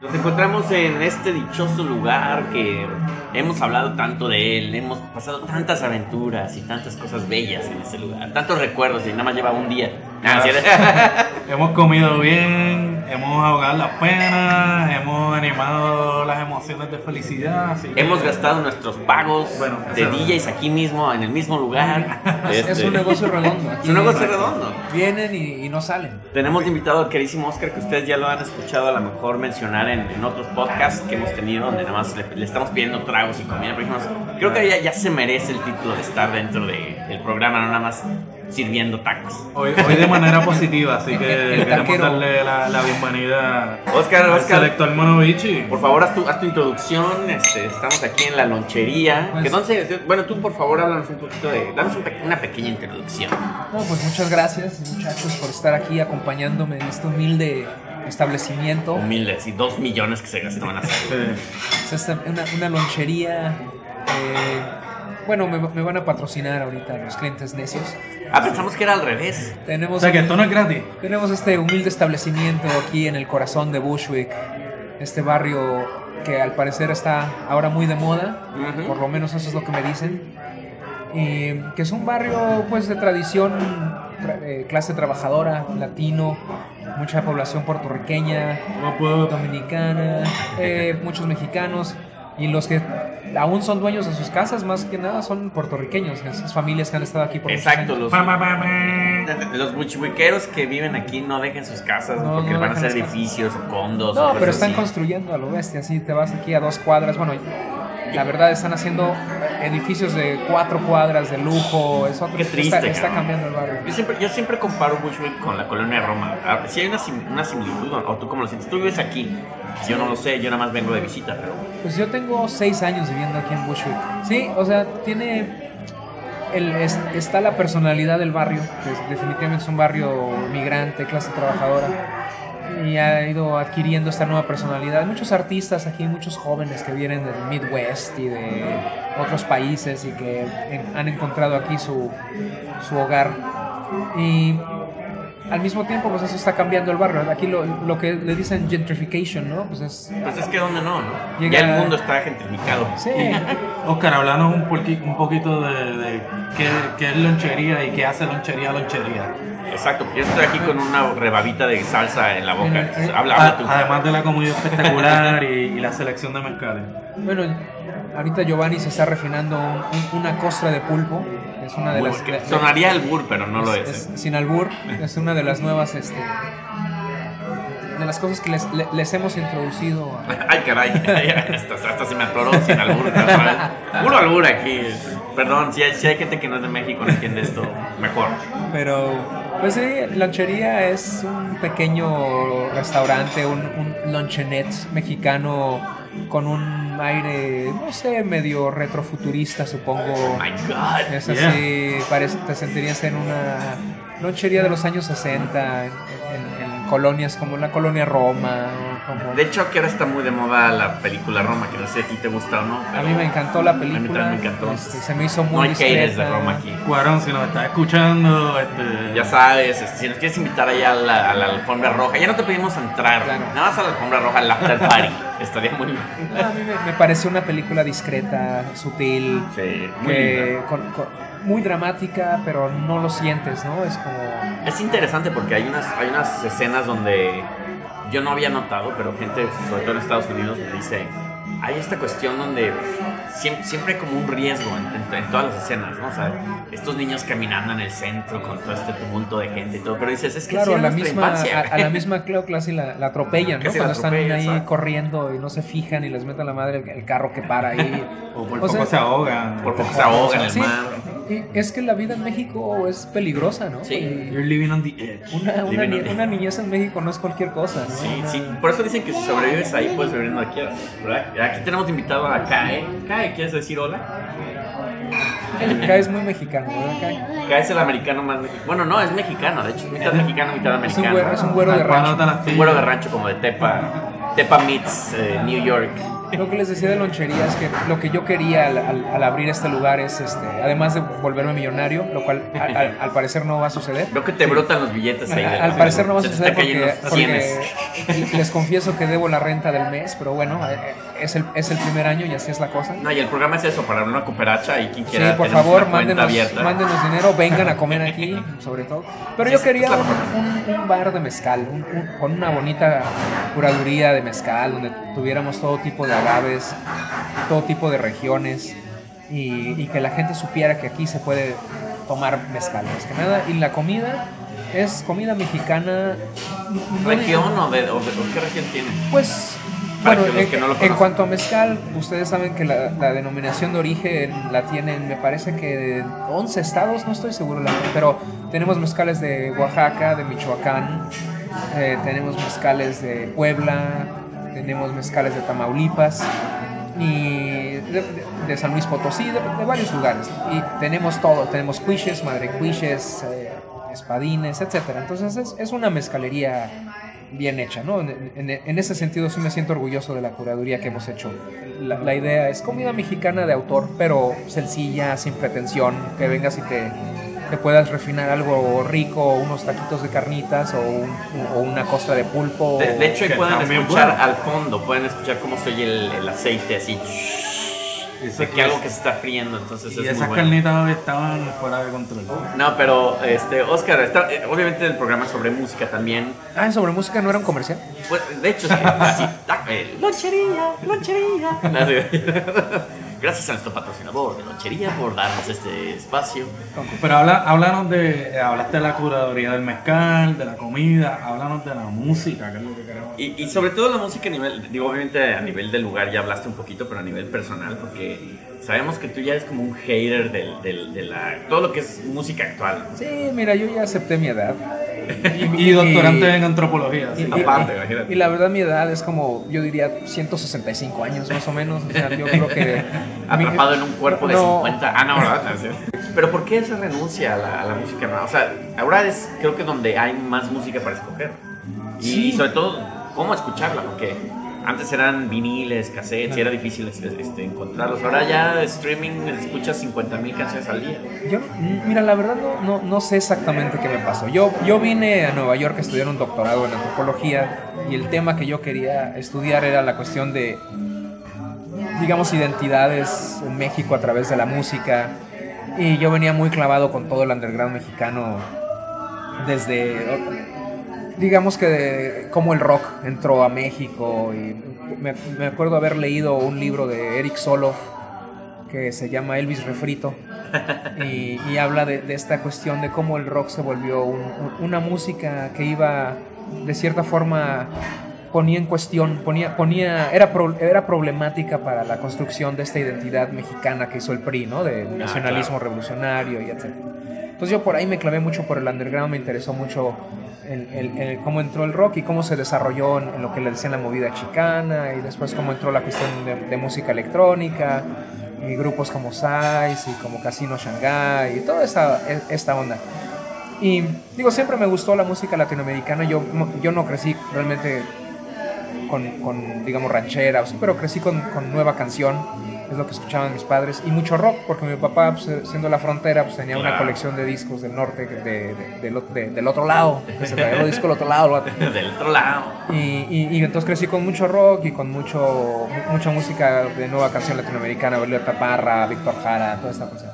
Nos encontramos en este dichoso lugar que hemos hablado tanto de él, hemos pasado tantas aventuras y tantas cosas bellas en este lugar, tantos recuerdos y nada más lleva un día. ¿sí? Hemos comido bien, hemos ahogado las penas, hemos animado las emociones de felicidad. así que- hemos gastado nuestros pagos Bueno, de eso- DJs aquí mismo, en el mismo lugar. Es Este, un negocio redondo. es un negocio redondo. Vienen y, y no salen. Tenemos invitado al queridísimo Oscar, que ustedes ya lo han escuchado a lo mejor mencionar en, en otros podcasts que hemos tenido, donde nada más le, le estamos pidiendo tragos y comida. Pero dijimos, creo que ya, ya se merece el título de estar dentro de- del programa, no nada más sirviendo tacos. Hoy, hoy de manera positiva, así que El queremos taquero. darle la, la bienvenida Oscar, al Oscar, selector Monovici. por favor, haz tu, haz tu introducción. Este, estamos aquí en la lonchería. Pues- que entonces, bueno, tú por favor háblanos un poquito de. Danos un una pequeña introducción. No, pues muchas gracias, muchachos, por estar aquí acompañándome en este humilde establecimiento. Humildes y dos millones que se gastaron así. Es una, una lonchería. eh, bueno, me, me van a patrocinar ahorita los clientes necios. Ah, pensamos que era al revés. o Tenemos, sea que no es gratis. tenemos este humilde establecimiento aquí en el corazón de Bushwick, este barrio que al parecer está ahora muy de moda, Ujú. por lo menos eso es lo que me dicen. Y que es un barrio pues de tradición, tra- eh, clase trabajadora, latino, mucha población puertorriqueña, No puedo. dominicana, eh, muchos mexicanos y los que aún son dueños de sus casas más que nada son puertorriqueños, esas familias que han estado aquí por Exacto, los. Los buchihuiqueros que viven aquí no dejen sus casas No, porque no van a ser las casas. edificios o condos. o No, cosas pero están así. construyendo a lo bestia, así te vas aquí a dos cuadras, bueno, la verdad están haciendo edificios de cuatro cuadras de lujo, es otro, Qué triste, está, está cambiando el barrio. Yo siempre, yo siempre comparo Bushwick con la colonia de Roma. Si hay una, sim- una similitud, o tú cómo lo sientes. Tú vives aquí. Yo no lo sé, yo nada más vengo de visita, pero. Pues yo tengo seis años viviendo aquí en Bushwick. Sí, o sea, tiene. El, es- está la personalidad del barrio, que es- definitivamente es un barrio migrante, clase trabajadora. Y ha ido adquiriendo esta nueva personalidad. Muchos artistas aquí, muchos jóvenes que vienen del Midwest y de otros países y que en- han encontrado aquí su, su hogar. Y al mismo tiempo, pues eso está cambiando el barrio. Aquí lo, lo que le dicen gentrification, ¿no? Pues es Pues es que donde no, ¿no? Llega- Ya el mundo está gentrificado. Sí, Oscar, hablanos un, un poquito de, de qué, qué es lonchería y qué hace lonchería lonchería. Exacto, yo estoy aquí con una rebabita de salsa en la boca. Mira, Entonces, eh, habla, A- habla tú. además de la comida espectacular y, y la selección de mezcales. bueno, ahorita Giovanni se está refinando un- una costra de pulpo. Es una de las. que sonaría el bur, pero no lo es. es- ¿eh? sin albur. Es una de las nuevas. Este, de las cosas que les, le- les hemos introducido. a- Ay, caray, hasta, hasta se me atoró sin albur. Puro albur aquí. Perdón, si hay, si hay gente que no es de México, no entiende esto mejor. Pero, pues sí, lonchería es un pequeño restaurante, un, un lonchenet mexicano con un aire, no sé, medio retrofuturista, supongo. Oh my God. Es así, parece, te sentirías en una lonchería de los años 60, en, en- en colonias como la colonia Roma. Como- De hecho, que ahora está muy de moda la película Roma, que no sé si a ti te gusta o no. a mí me encantó la también película. me encantó. este, se me hizo muy No hay haters de discreta. Roma aquí. Cuarón, si nos estás escuchando, este, Ya sabes, este, si nos quieres invitar allá a la, a la alfombra roja, ya no te pedimos entrar, Claro. nada más a la alfombra roja, al after party. Estaría muy bien. No, a mí me, me pareció una película discreta, sutil, Sí, muy que linda. con- con- muy dramática, pero no lo sientes, ¿no? Es como... Es interesante porque hay unas, hay unas escenas donde yo no había notado, pero gente, sobre todo en Estados Unidos, me dice, hay esta cuestión donde siempre, siempre hay como un riesgo en, en- en todas las escenas, ¿no? O sea, estos niños caminando en el centro con todo este tumulto de gente y todo, pero dices, es que Claro, sí a la misma, a, a güey". la misma Cleo casi la, la atropellan, ¿no? La Cuando están ahí corriendo y no se fijan y les meten la madre el, el carro que para ahí. o por o poco sea- se ahogan. Por poco se ahoga en el mar. Es que la vida en México es peligrosa, ¿no? Sí. Y You're living on the edge. Una, una, ni- una niñez en México no es cualquier cosa, ¿no? Sí, Una- sí, por eso dicen que si sobrevives ahí puedes vivir donde quieras, ¿verdad? Aquí tenemos invitado a Kae. Kae, ¿quieres decir hola? El K es muy mexicano, ¿verdad? Es el americano más mexicano. Bueno, no, es mexicano, de hecho, es mitad mexicano, mitad Es un americano. güero, es un güero de ¿Cuándo rancho. Un güero de rancho como de Tepa, Tepa meets eh, New York. Lo que les decía de lonchería es que lo que yo quería al, al- al abrir este lugar es, este, además de volverme millonario, lo cual al, parecer no va a suceder. Creo que te brotan los billetes ahí. Al parecer no va a suceder porque, Les confieso que debo la renta del mes, pero bueno, eh, es el, es el primer año y así es la cosa. No, y el programa es eso, para una cooperacha y quien Sí, quiera por tenemos favor, mándenos, mándenos dinero, vengan a comer aquí, sobre todo. Pero Sí, yo sí, quería un, un- un bar de mezcal, un- con una bonita curaduría de mezcal, donde tuviéramos todo tipo de agaves, todo tipo de regiones, y, y que la gente supiera que aquí se puede tomar mezcal, más que nada. Y la comida es comida mexicana. no ¿Región o, de, o, de- o qué región tiene? pues, bueno, que en, que no lo en conocen. cuanto a mezcal, ustedes saben que la, la denominación de origen la tienen, me parece que de 11 estados, no estoy seguro, la pero tenemos mezcales de Oaxaca, de Michoacán, eh, tenemos mezcales de Puebla, tenemos mezcales de Tamaulipas y de, San Luis Potosí, de, de varios lugares. Y tenemos todo, tenemos cuiches, madre cuiches, eh, espadines, etcétera. Entonces es, es una mezcalería bien hecha, ¿no? En, en- en ese sentido sí me siento orgulloso de la curaduría que hemos hecho. La, la idea es comida mexicana de autor, pero sencilla, sin pretensión, que vengas y te, te puedas refinar algo rico, unos taquitos de carnitas o, un- o una costa de pulpo. De, de hecho, pueden escuchar bueno. al fondo, pueden escuchar cómo se oye el, el aceite así. De que algo que se está friendo, entonces Y es esas muy bueno. carnitas estaban fuera de control. No, pero este, Oscar, está, eh, obviamente el programa es sobre música también. Ah, sobre música no era un comercial. Pues, de hecho, es que eh, lonchería, lonchería. Gracias a nuestro patrocinador de Lonchería por darnos este espacio. Pero habla, háblanos de, eh, hablaste de la curaduría del mezcal, de la comida, háblanos de la música, que es lo que queremos. Y, y sobre todo la música a nivel, digo, obviamente a nivel del lugar ya hablaste un poquito, pero a nivel personal, porque sabemos que tú ya eres como un hater del, del- de la, todo lo que es música actual. Sí, mira, yo ya acepté mi edad. Y, doctorante en antropología. Y, sí. y- Aparte, y- imagínate. y la verdad mi edad es como, yo diría 165 años más o menos. O sea, yo creo que... Atrapado en un cuerpo de No. 50. Ah, no, ¿verdad? Así. Pero ¿por qué esa renuncia a la, a la música nueva? O sea, ahora es creo que donde hay más música para escoger. Y, Sí. sobre todo, ¿cómo escucharla? Porque antes eran viniles, cassettes, y era difícil este, encontrarlos. Ahora ya streaming escuchas 50 mil canciones al día. Yo, mira, la verdad no, no, no sé exactamente qué me pasó. Yo, yo vine a Nueva York a estudiar un doctorado en antropología y el tema que yo quería estudiar era la cuestión de, digamos, identidades en México a través de la música. Y yo venía muy clavado con todo el underground mexicano desde, digamos que de cómo el rock entró a México. Y me, me acuerdo haber leído un libro de Eric Soloff que se llama Elvis Refrito y, y habla de, de esta cuestión de cómo el rock se volvió un- un- una música que iba de cierta forma ponía en cuestión, ponía, ponía, era, pro- era problemática para la construcción de esta identidad mexicana que hizo el PRI, ¿no? De nacionalismo revolucionario y etc. Entonces yo por ahí me clavé mucho por el underground, me interesó mucho el cómo entró el rock y cómo se desarrolló en, en lo que le decían la movida chicana y después cómo entró la cuestión de, de música electrónica y grupos como Size y como Casino Shanghai y toda esta, esta onda. Y digo, siempre me gustó la música latinoamericana, yo, yo no crecí realmente con, con, digamos, ranchera, pero crecí con, con nueva canción, es lo que escuchaban mis padres, y mucho rock, porque mi papá, pues, siendo la frontera, pues tenía una Claro. colección de discos del norte, de, de- de- del otro lado, que se traía los discos del otro lado. Del otro lado. Y, y- y entonces crecí con mucho rock y con mucho, mu- mucha música de nueva canción latinoamericana, Violeta Parra, Víctor Jara, toda esta cosa.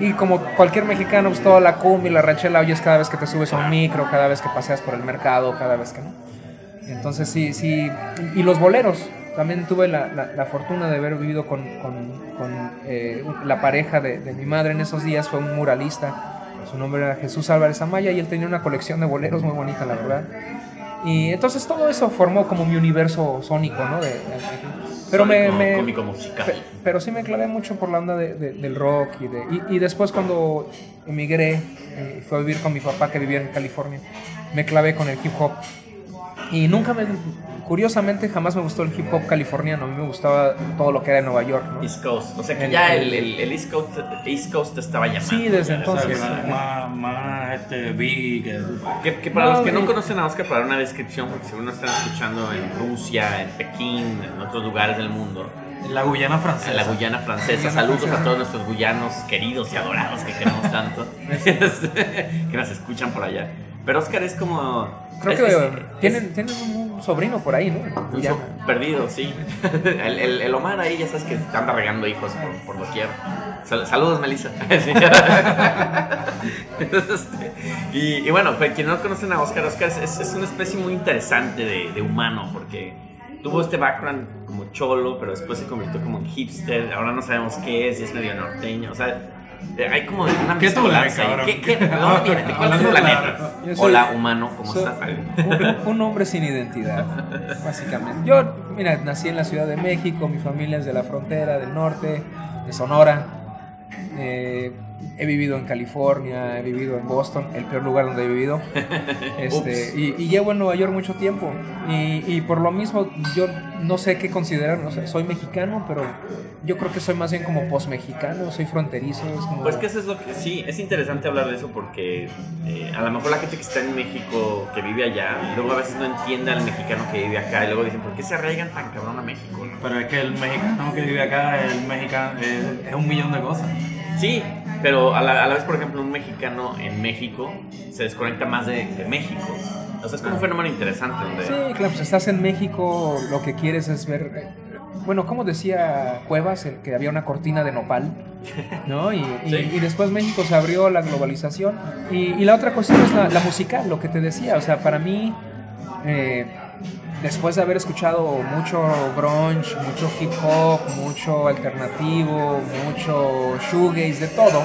Y como cualquier mexicano, pues toda la cumbia y la ranchera oyes cada vez que te subes a un micro, cada vez que paseas por el mercado, cada vez que no. Entonces sí, sí. Y los boleros. También tuve la, la- la fortuna de haber vivido con, con- con, eh, la pareja de, de mi madre en esos días. Fue un muralista. Su nombre era Jesús Álvarez Amaya y él tenía una colección de boleros muy bonita, la verdad. Y entonces todo eso formó como mi universo sónico, ¿no? De- de- pero me, me- cómico musical. Pe- pero sí me clavé mucho por la onda de- de- del rock y, de, y, y después cuando emigré, eh, fui a vivir con mi papá que vivía en California, me clavé con el hip hop. Y nunca me, curiosamente jamás me gustó el hip hop californiano, a mí me gustaba todo lo que era de Nueva York, ¿no? East Coast. O sea que El- ya el- el, el- East, Coast, East Coast te estaba llamando. Sí, desde ya, entonces. Más, este, big, que Que, para No, los que no conocen a Oscar, para una descripción, porque seguro nos están escuchando en Rusia, en Pekín, en otros lugares del mundo, la Guyana francesa. en la Guyana francesa. Saludos francesa. a todos nuestros guyanos queridos y adorados que queremos tanto, que nos escuchan por allá. Pero Oscar es como. Creo que es- tienen, tienen un sobrino por ahí, ¿no? Ya. perdido, sí. El, el- el Omar ahí ya sabes que anda regando hijos por, por doquier. Sal- saludos, Melissa. Este, y, y bueno, pues, quienes no conocen a Oscar, Oscar es, una especie muy interesante de, de humano porque tuvo este background como cholo, pero después se convirtió como en hipster. Ahora no sabemos qué es, y es medio norteño. O sea, hay como una ¿Qué cabrón? ¿Qué, qué, ¿De dónde vienes? ¿De cuál es tu planeta? soy- Hola, humano, ¿cómo soy- estás? un, un hombre sin identidad, básicamente. Yo, mira, nací en la Ciudad de México, mi familia es de la frontera, del norte, de Sonora. Eh, he vivido en California, he vivido en Boston, el peor lugar donde he vivido. Este, y, y llevo en Nueva York mucho tiempo. Y, y por lo mismo, yo no sé qué considerar. O sea, soy mexicano, pero yo creo que soy más bien como post-mexicano, soy fronterizo. Es como, Pues que eso es lo que sí, es interesante hablar de eso porque eh, a lo mejor la gente que está en México, que vive allá, luego a veces no entiende al mexicano que vive acá y luego dicen, ¿por qué se arraigan tan cabrón a México? no?" Pero es que el mexicano que vive acá, el mexicano, es, es un millón de cosas. Sí, pero a la, a la vez, por ejemplo, un mexicano en México se desconecta más de, de México. O sea, es como un fenómeno interesante donde... Sí, claro, pues estás en México, lo que quieres es ver. eh, Bueno, como decía Cuevas, el que había una cortina de nopal, ¿no? Y, y- Sí. y después México se abrió la globalización. Y, y la otra cuestión es la, la musical, lo que te decía. O sea, para mí, eh, después de haber escuchado mucho grunge, mucho hip hop, mucho alternativo, mucho shoegaze, de todo.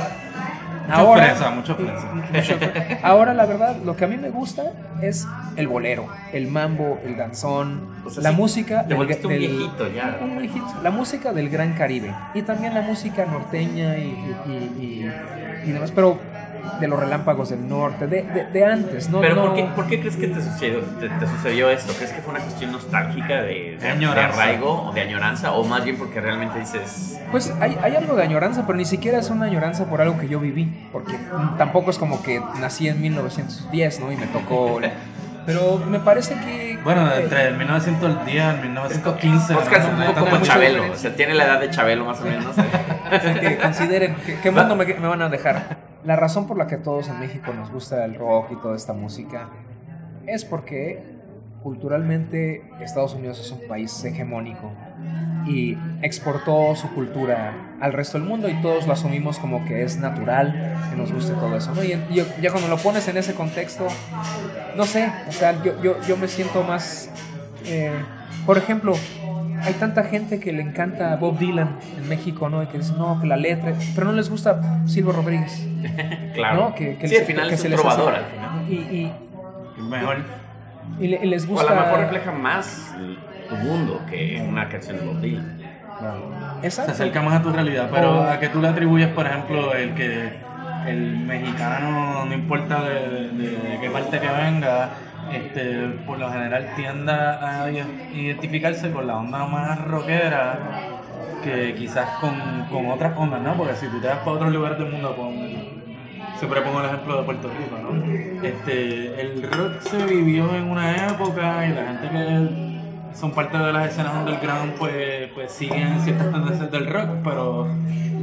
Mucho fresa, mucho fresa. Mucho- Ahora, la verdad, lo que a mí me gusta es el bolero, el mambo, el danzón, O sea, la sí, música te volviste un del- viejito ya. un viejito, la música del Gran Caribe y también la música norteña y, y- y- y- y demás, pero de los relámpagos del norte, de, de- de antes, ¿no? Pero no- ¿por, qué, por qué crees que te sucedió, te, te sucedió esto? ¿Crees que fue una cuestión nostálgica de, de, Añoranza. de arraigo o de añoranza? ¿O más bien porque realmente dices, Pues hay, hay algo de añoranza, pero ni siquiera es una añoranza por algo que yo viví, porque tampoco es como que nací en 1910, ¿no? Y me tocó... Pero me parece que... Bueno, eh, entre el 1910 y el 1915. Oscar es ¿no? un poco como Chabelo, o sea, tiene la edad de Chabelo más o menos. que consideren qué mundo me, me van a dejar. La razón por la que todos en México nos gusta el rock y toda esta música es porque culturalmente Estados Unidos es un país hegemónico y exportó su cultura al resto del mundo y todos lo asumimos como que es natural que nos guste todo eso, ¿no? Y, y ya cuando lo pones en ese contexto, no sé, o sea, yo, yo, yo me siento más... eh, por ejemplo, hay tanta gente que le encanta Bob Dylan en México, ¿no? Y que dice, no, que la letra, pero no les gusta Silvio Rodríguez, claro. ¿no? Que, que sí, les- al final que es se un hace- al final. Y, y, Mejor. y y les O a gusta... lo mejor refleja más tu mundo que una canción de Bob Dylan. Se Exacto. acerca más a tu realidad, pero O- a que tú le atribuyes, por ejemplo, el que el mexicano, no importa de, de- de qué parte que venga, este, por lo general tienda a identificarse con la onda más rockera que quizás con, con otras ondas, ¿no? Porque si tú te vas para otros lugares del mundo, con, siempre pongo el ejemplo de Puerto Rico, ¿no? Este, el rock se vivió en una época y la gente que son parte de las escenas underground pues, pues siguen ciertas tendencias del rock, pero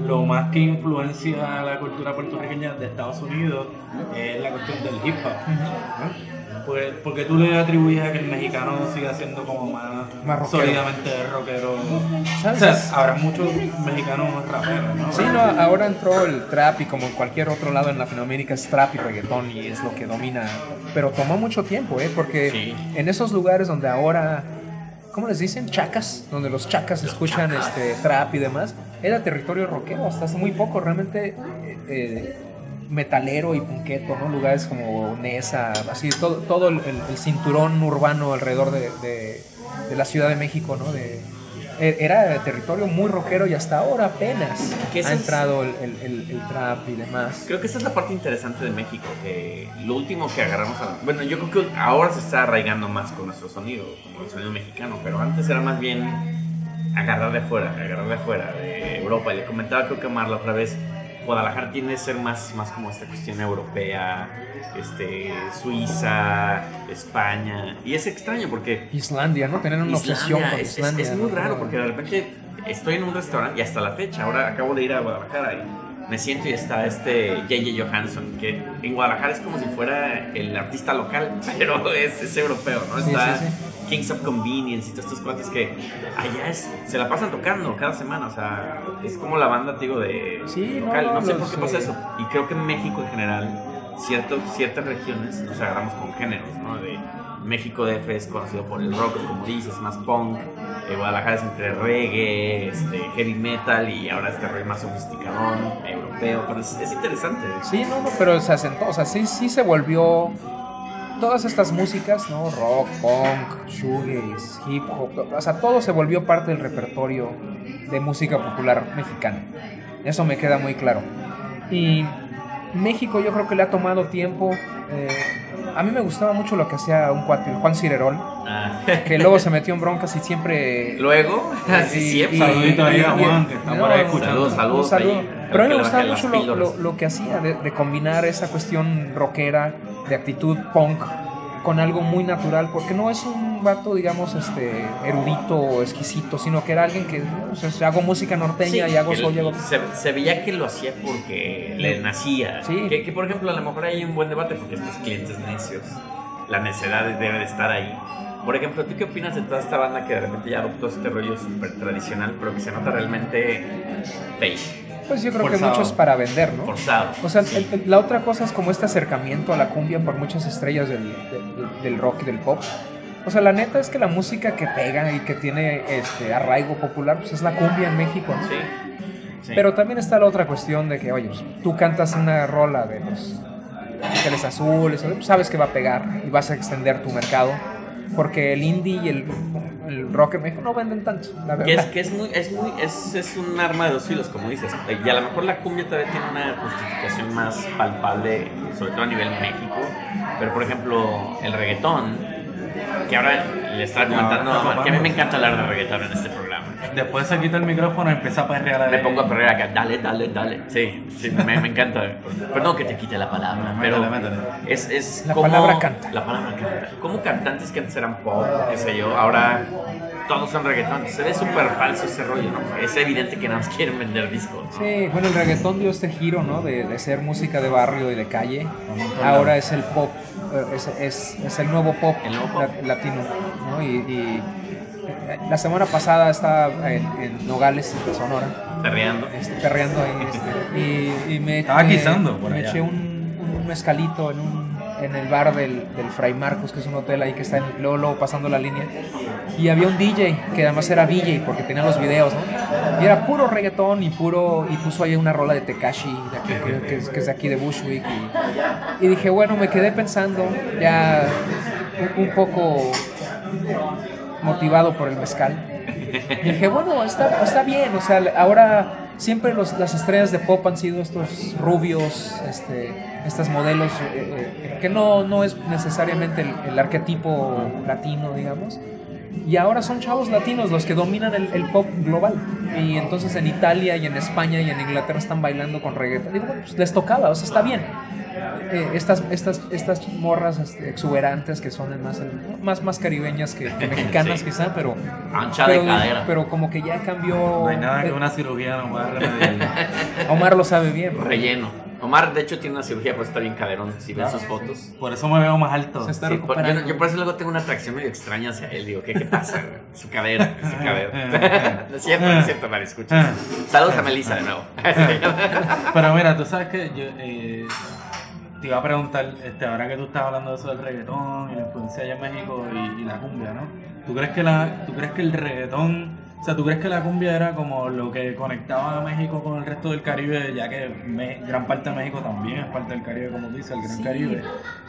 lo más que influencia la cultura puertorriqueña de Estados Unidos es la cuestión del hip hop. ¿no? Pues, porque tú le atribuyes a que el mexicano siga siendo como más, Más rockero. sólidamente rockero. O ¿Sabes? sea, habrá muchos mexicanos raperos, ¿no? Sí, no, ahora entró el trap y como en cualquier otro lado en Latinoamérica es trap y reggaetón y es lo que domina. Pero tomó mucho tiempo, ¿eh? Porque Sí. en esos lugares donde ahora, ¿cómo les dicen? Chacas, donde los chacas escuchan este trap y demás, era territorio rockero hasta hace muy poco, realmente eh, eh, metalero y punqueto, ¿no? Lugares como Nesa, así, todo, todo el, cinturón urbano alrededor de, de- de la Ciudad de México, ¿no? De, eh, era territorio muy rockero y hasta ahora apenas ha entrado el, el- el- el trap y demás. Creo que esa es la parte interesante de México, que lo último que agarramos a... Bueno, yo creo que ahora se está arraigando más con nuestro sonido, como el sonido mexicano, pero antes era más bien agarrar de afuera, agarrar de afuera, de Europa. Y le comentaba creo que a Mar la otra vez, Guadalajara tiende a ser más, más como esta cuestión europea, este, Suiza, España. Y es extraño porque Islandia, ¿no? Tener una obsesión Islandia, con es, Islandia. es muy raro porque de repente estoy en un restaurante y hasta la fecha, ahora acabo de ir a Guadalajara y me siento y está este J.J. Johansson, que en Guadalajara es como si fuera el artista local, pero es, es europeo, ¿no? Sí, sí, Kings of Convenience y todos estos cuates que allá es, se la pasan tocando cada semana, o sea, es como la banda, digo, de Sí, local, no, no, sé por qué pasa eso. Y creo que en México en general, cierto, ciertas regiones nos agarramos con géneros, ¿no? De México DF es conocido por el rock, como dices, más punk, eh, Guadalajara es entre reggae, este, heavy metal y ahora este rollo más sofisticadón, europeo, pero es, es interesante. Sí, no, no, pero se asentó, o sea, sí, sí se volvió todas estas músicas, ¿no? Rock, punk, shoegaze, hip hop, o sea, todo se volvió parte del repertorio de música popular mexicana. Eso me queda muy claro. Y México yo creo que le ha tomado tiempo. eh, a mí me gustaba mucho lo que hacía un cuate, Juan Cirerol, Ah, que luego se metió en broncas y siempre Luego, así y- siempre. y- Saludito ahí a y- Juan, que está por ahí escuchando. Saludos, saludos. Pero a mí me gustaba mucho lo, lo- lo que hacía, de, de combinar esa cuestión rockera, de actitud punk, con algo muy natural, porque no es un vato, digamos, este erudito o exquisito, sino que era alguien que, o sea, hago música norteña Sí, y hago soy, hago- se, se veía que lo hacía porque le nacía. Sí. Que, que, por ejemplo, a lo mejor hay un buen debate porque estos clientes necios, la necedad debe de estar ahí. Por ejemplo, ¿tú qué opinas de toda esta banda que de repente ya adoptó este rollo súper tradicional, pero que se nota realmente fake, Pues yo creo que mucho es para vender, ¿no? forzado? O sea, Sí. el- el- la otra cosa es como este acercamiento a la cumbia por muchas estrellas del, del- del rock y del pop. O sea, la neta es que la música que pega y que tiene este arraigo popular, pues es la cumbia en México, ¿no? Sí. Sí. Pero también está la otra cuestión de que, oye, tú cantas una rola de los Ángeles Azules, sabes que va a pegar y vas a extender tu mercado, porque el indie y el, el rock en México no venden tanto, la Que es, verdad. que es muy, es muy, es, es un arma de dos filos, como dices. Y a lo mejor la cumbia todavía tiene una justificación más palpable, sobre todo a nivel México. Pero por ejemplo, el reggaetón, que ahora le estaba comentando No, a Omar, que a mí me encanta hablar de reggaetón en este programa. Después se quita el micrófono y empieza a perrear a Me pongo a perder acá, dale, dale, dale. Sí, sí, me, me encanta. Perdón que te quite la palabra, pero Métele, métele. es, es La como- palabra canta. La palabra canta. Como cantantes que antes eran pop, qué sé yo, ahora todos son reggaetón. Se ve súper falso ese rollo, ¿no? Es evidente que nada más quieren vender discos. Sí, bueno, el reggaetón dio este giro, ¿no? De, de ser música de barrio y de calle. Ahora es el pop, eh, es, es- es el nuevo pop, El nuevo pop. la- latino, ¿no? Y, y, la semana pasada estaba en, en Nogales, en Sonora, Perreando. este, perreando ahí, este, y, y me, Estaba me- guisando por me allá. eché un, un mezcalito en, un, en el bar del, del Fray Marcos, que es un hotel ahí que está en, luego pasando la línea. Y había un DJ, que además era DJ porque tenía los videos, ¿no? Y era puro reggaetón y puro, y puso ahí una rola de Tekashi, de aquí, que, que es, que es de aquí de Bushwick. Y, y dije, bueno, me quedé pensando, ya un, un poco motivado por el mezcal. Y dije, bueno, está, está bien, o sea, ahora siempre los- las estrellas de pop han sido estos rubios, este, estas modelos, eh, eh, que no, no es necesariamente el, el arquetipo latino, digamos. Y ahora son chavos latinos los que dominan el, el pop global. Y entonces en Italia y en España y en Inglaterra están bailando con reggaeton. Digo, bueno, pues les tocaba, o sea, está bien. Eh, estas, estas, estas morras este, exuberantes que son más, más, más caribeñas que, que mexicanas Sí. quizá, pero, Ancha de pero, cadera. pero como que ya cambió. No hay nada que eh, una cirugía remediar. Omar lo sabe bien. Relleno. Omar, de hecho, tiene una cirugía, por eso está bien caderón. Si ven sus fotos. Por eso me veo más alto. Se está Sí, por- yo, por eso luego tengo una atracción medio extraña hacia él. Digo, ¿qué, qué pasa? Su cadera, su cadera. no es cierto, no es cierto, Mari, escucha. Saludos a Melissa de nuevo. Pero mira, tú sabes que yo eh, te iba a preguntar, este, ahora que tú estás hablando de eso del reggaetón y la influencia allá en México y, y la cumbia, ¿no? ¿Tú crees que la, tú crees que el reggaetón, o sea, tú crees que la cumbia era como lo que conectaba a México con el resto del Caribe, ya que me- gran parte de México también es parte del Caribe, como tú dices, el Gran Sí. Caribe?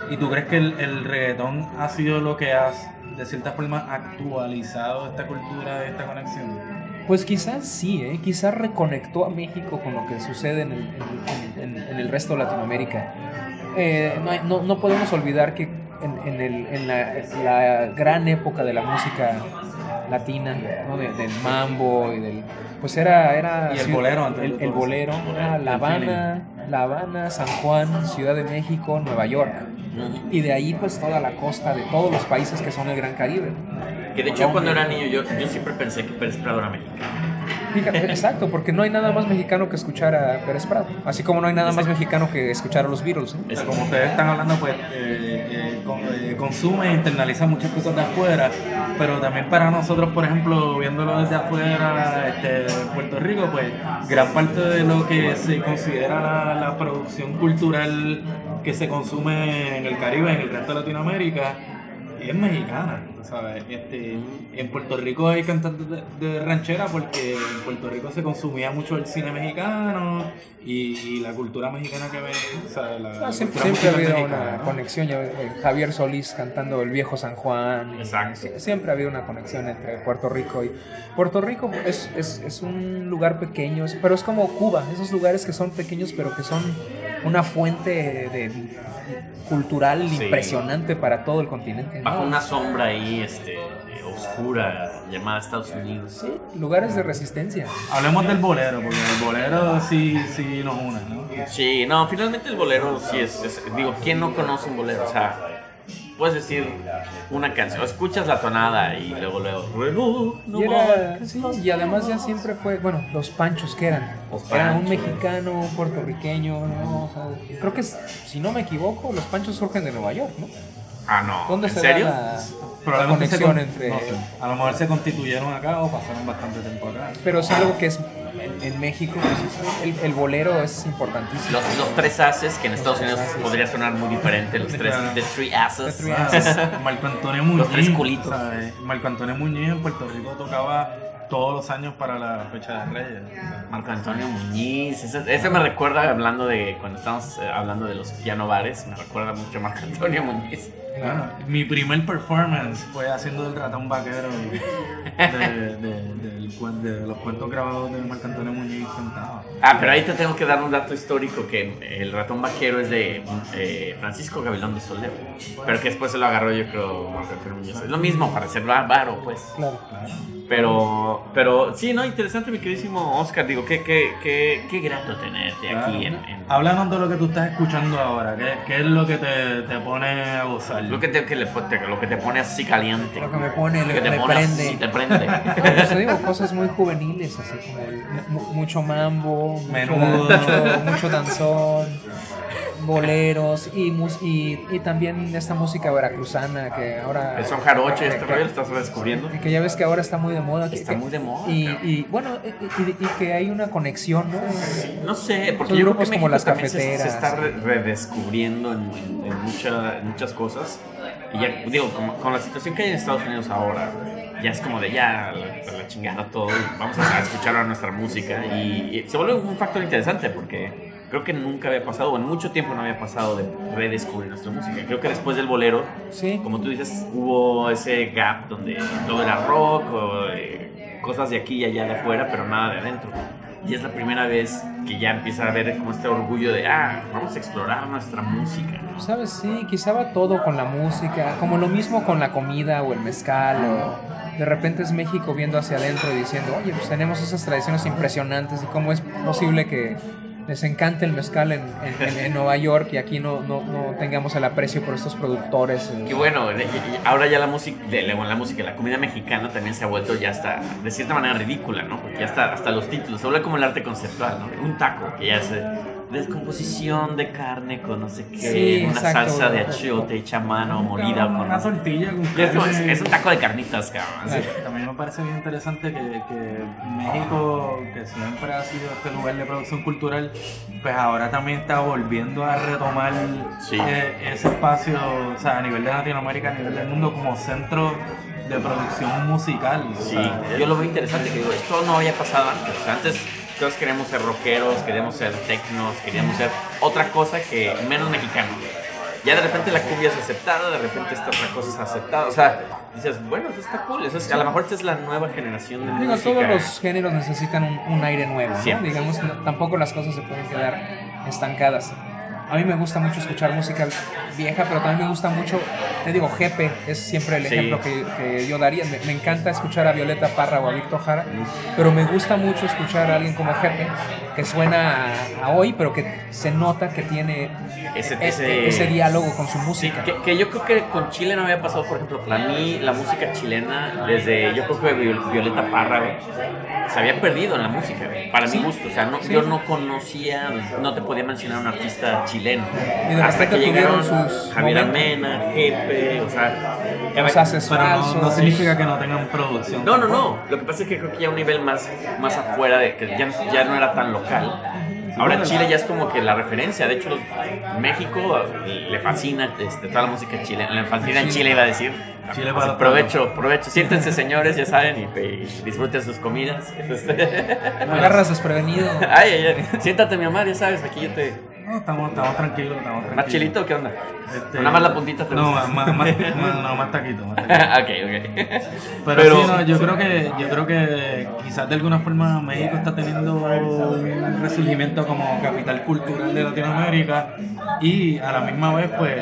¿Y tú crees que el, el reggaetón ha sido lo que has, de cierta forma, actualizado esta cultura esta conexión? Pues quizás sí, ¿eh? quizás reconectó a México con lo que sucede en el, en- en- en el resto de Latinoamérica. Eh, no, hay- no- no podemos olvidar que en, en el- en la, en la gran época de la música latina, ¿no? De- del mambo y del... Pues era... era Y el bolero, El, el bolero, era La Habana, La Habana, San Juan, Ciudad de México, Nueva York. Y de ahí pues toda la costa de todos los países que son el Gran Caribe. Que de hecho, cuando era niño, yo, yo siempre pensé que Pérez Prado era mexicano. Fíjate, exacto, porque no hay nada más mexicano que escuchar a Pérez Prado. Así como no hay nada más mexicano que escuchar a los Beatles. como ustedes están hablando, pues eh, eh, con- eh, consume e internaliza muchas cosas de afuera, pero también para nosotros, por ejemplo, viéndolo desde afuera, este, de Puerto Rico, pues gran parte de lo que se considera la, la producción cultural que se consume en el Caribe, en el resto de Latinoamérica, es mexicana, ¿sabes? Este, en Puerto Rico hay cantantes de, de ranchera porque en Puerto Rico se consumía mucho el cine mexicano y, y la cultura mexicana que ve, o sea, la, la Ah, siempre, ha habido mexicana, una ¿no? conexión. eh, Javier Solís cantando El Viejo San Juan. Exacto. siempre ha habido una conexión entre Puerto Rico y. Puerto Rico es, es, es un lugar pequeño, pero es como Cuba, esos lugares que son pequeños, pero que son una fuente de, cultural Sí. impresionante para todo el continente. ¿no? Bajo una sombra ahí, este, oscura, llamada Estados Unidos. Sí, lugares de resistencia. Hablemos del bolero, porque el bolero sí, sí nos une, ¿no? Sí, no, finalmente el bolero sí es, es- digo, ¿quién no conoce un bolero? O sea, puedes decir una canción, escuchas la tonada y luego, luego, no y, era, marques sí, más. y además ya siempre fue, bueno, los panchos que eran. Los Era un mexicano, un puertorriqueño, ¿no? O sea, creo que, si no me equivoco, los panchos surgen de Nueva York, ¿no? Ah, no, ¿Dónde ¿en se serio? da la, la Probablemente se conexión con- entre...? no sé, a lo mejor se constituyeron acá o pasaron bastante tiempo acá. Pero es algo que es en, en México, pues, el, el bolero es importantísimo. Los, los tres haces, que en Estados Unidos Haces. podría sonar muy diferente, los tres, the three asses. The three asses. Marco Antonio Muñiz. Los tres culitos. ¿sabes? Marco Antonio Muñiz en Puerto Rico tocaba todos los años para la fecha de Reyes. Marco Antonio Muñiz, ese, ese me recuerda hablando de, cuando estábamos eh, hablando de los piano bares, me recuerda mucho a Marco Antonio Muñiz. Claro. Mi primer performance fue haciendo el ratón vaquero de, de- cuen- de los cuentos grabados de Marco Antonio Muñiz cantado. Ah, pero ahí te tengo que dar un dato histórico que el ratón vaquero es de eh, Francisco Gavilán de Soler, pero que después se lo agarró yo creo Marco Antonio Muñoz. Es lo mismo para ser varo, pues. Claro. Claro. Pero, pero sí, no, interesante mi queridísimo Oscar, digo, qué, qué, qué, qué grato tenerte Claro. aquí en, en- Háblanos de lo que tú estás escuchando ahora. ¿Qué, qué es lo que te, te pone a gozar? lo que te, que le- te- lo que te pone así caliente. Lo que me pone, Lo que te me pone prende. así, te prende. Pues te digo, cosas muy juveniles, así como el- mu- mucho mambo, mucho, mucho danzón, boleros y, mus- y, y también esta música veracruzana que ahora... El son jarocho y este que- rollo lo estás redescubriendo. que, que ya ves que ahora está muy de moda. que- Está que- muy de moda, Y, bueno, y, que hay una conexión, ¿no? No sé, porque Son yo creo grupos que como las también se, se cafeteras. está re- redescubriendo en, en- en mucha- en muchas cosas. Y ya, digo, como- con la situación que hay en Estados Unidos ahora, ya es como de ya la, la chingada todo, vamos a escuchar ahora nuestra música. Y, y se vuelve un factor interesante porque creo que nunca había pasado, o en mucho tiempo no había pasado de redescubrir nuestra música. Creo que después del bolero, Sí. como tú dices, hubo ese gap donde todo era rock o eh, cosas de aquí y allá de afuera, pero nada de adentro. Y es la primera vez que ya empieza a ver como este orgullo de, ah, vamos a explorar nuestra música. ¿no? ¿Sabes? Sí, quizá va todo con la música, como lo mismo con la comida o el mezcal, o de repente es México viendo hacia adentro y diciendo, oye, pues tenemos esas tradiciones impresionantes y cómo es posible que les encante el mezcal en, en- Nueva York y aquí no, no, no tengamos el aprecio por estos productores. eh. Y bueno, ahora ya la música, la- música, la comida mexicana también se ha vuelto ya hasta, de cierta manera, ridícula, ¿no? Porque ya está hasta los títulos, se vuelve como el arte conceptual, ¿no? Un taco, que ya es eh, descomposición de carne con no sé qué, Sí, una exacto. salsa de achiote hecha a mano, molida con... una tortilla con Es, es- un taco de carnitas, cabrón. Sí, También me parece bien interesante que, que México, que siempre ha sido este lugar de producción cultural, pues ahora también está volviendo a retomar Sí. eh, ese espacio, o sea, a nivel de Latinoamérica, a nivel del mundo, como centro de producción musical. o Sí, sea, yo lo veo interesante, que digo, esto no había pasado antes. Antes todos queríamos ser rockeros, queríamos ser tecnos, queríamos ser otra cosa que menos mexicano. Ya de repente la cumbia es aceptada, de repente esta otra cosa es aceptada. O sea, dices, bueno, eso está cool. Eso es- a lo mejor esta es la nueva generación de Digo, música. todos los géneros necesitan un, un aire nuevo, ¿no? Digamos, no- tampoco las cosas se pueden quedar estancadas. A mí me gusta mucho escuchar música vieja, pero también me gusta mucho, te digo, Jepe es siempre el Sí. ejemplo que, que yo daría. Me, me encanta escuchar a Violeta Parra o a Víctor Jara, pero me gusta mucho escuchar a alguien como Jepe, que suena a, a hoy, pero que se nota que tiene Ese- ese, ese- ese diálogo con su Sí, música. que, que yo creo que con Chile no había pasado, por ejemplo, para mí la música chilena, desde yo creo que Viol- Violeta Parra, se había perdido en la música, para Sí. mi gusto. O sea, no, Sí. yo no conocía, no te podía mencionar un artista chileno. Y de Hasta que llegaron sus Javier. Amena, Jepe, o sea... Los cada- haces Pero no, no significa que no tengan producción. No, no, no. Lo que pasa es que creo que ya un nivel más, más afuera de que ya, ya no era tan local. Ahora Chile ya es como que la referencia. De hecho, México le fascina este, toda la música chilena. Le fascina en Chile, iba a decir. Chile Así, provecho, provecho. Siéntense, señores, ya saben, y, y disfruten sus comidas. Me agarras desprevenido. Ay, ay, ay. Siéntate, mi amor, ya sabes, aquí yo te. No, estamos, estamos tranquilos, estamos tranquilos. ¿Más chilito o qué onda? Este, Nada más la puntita te No, más, más, más- no, más taquito, más taquito. ok, ok. Pero, Pero- sí, no, yo creo que yo creo que quizás de alguna forma México está teniendo un resurgimiento como capital cultural de Latinoamérica y a la misma vez pues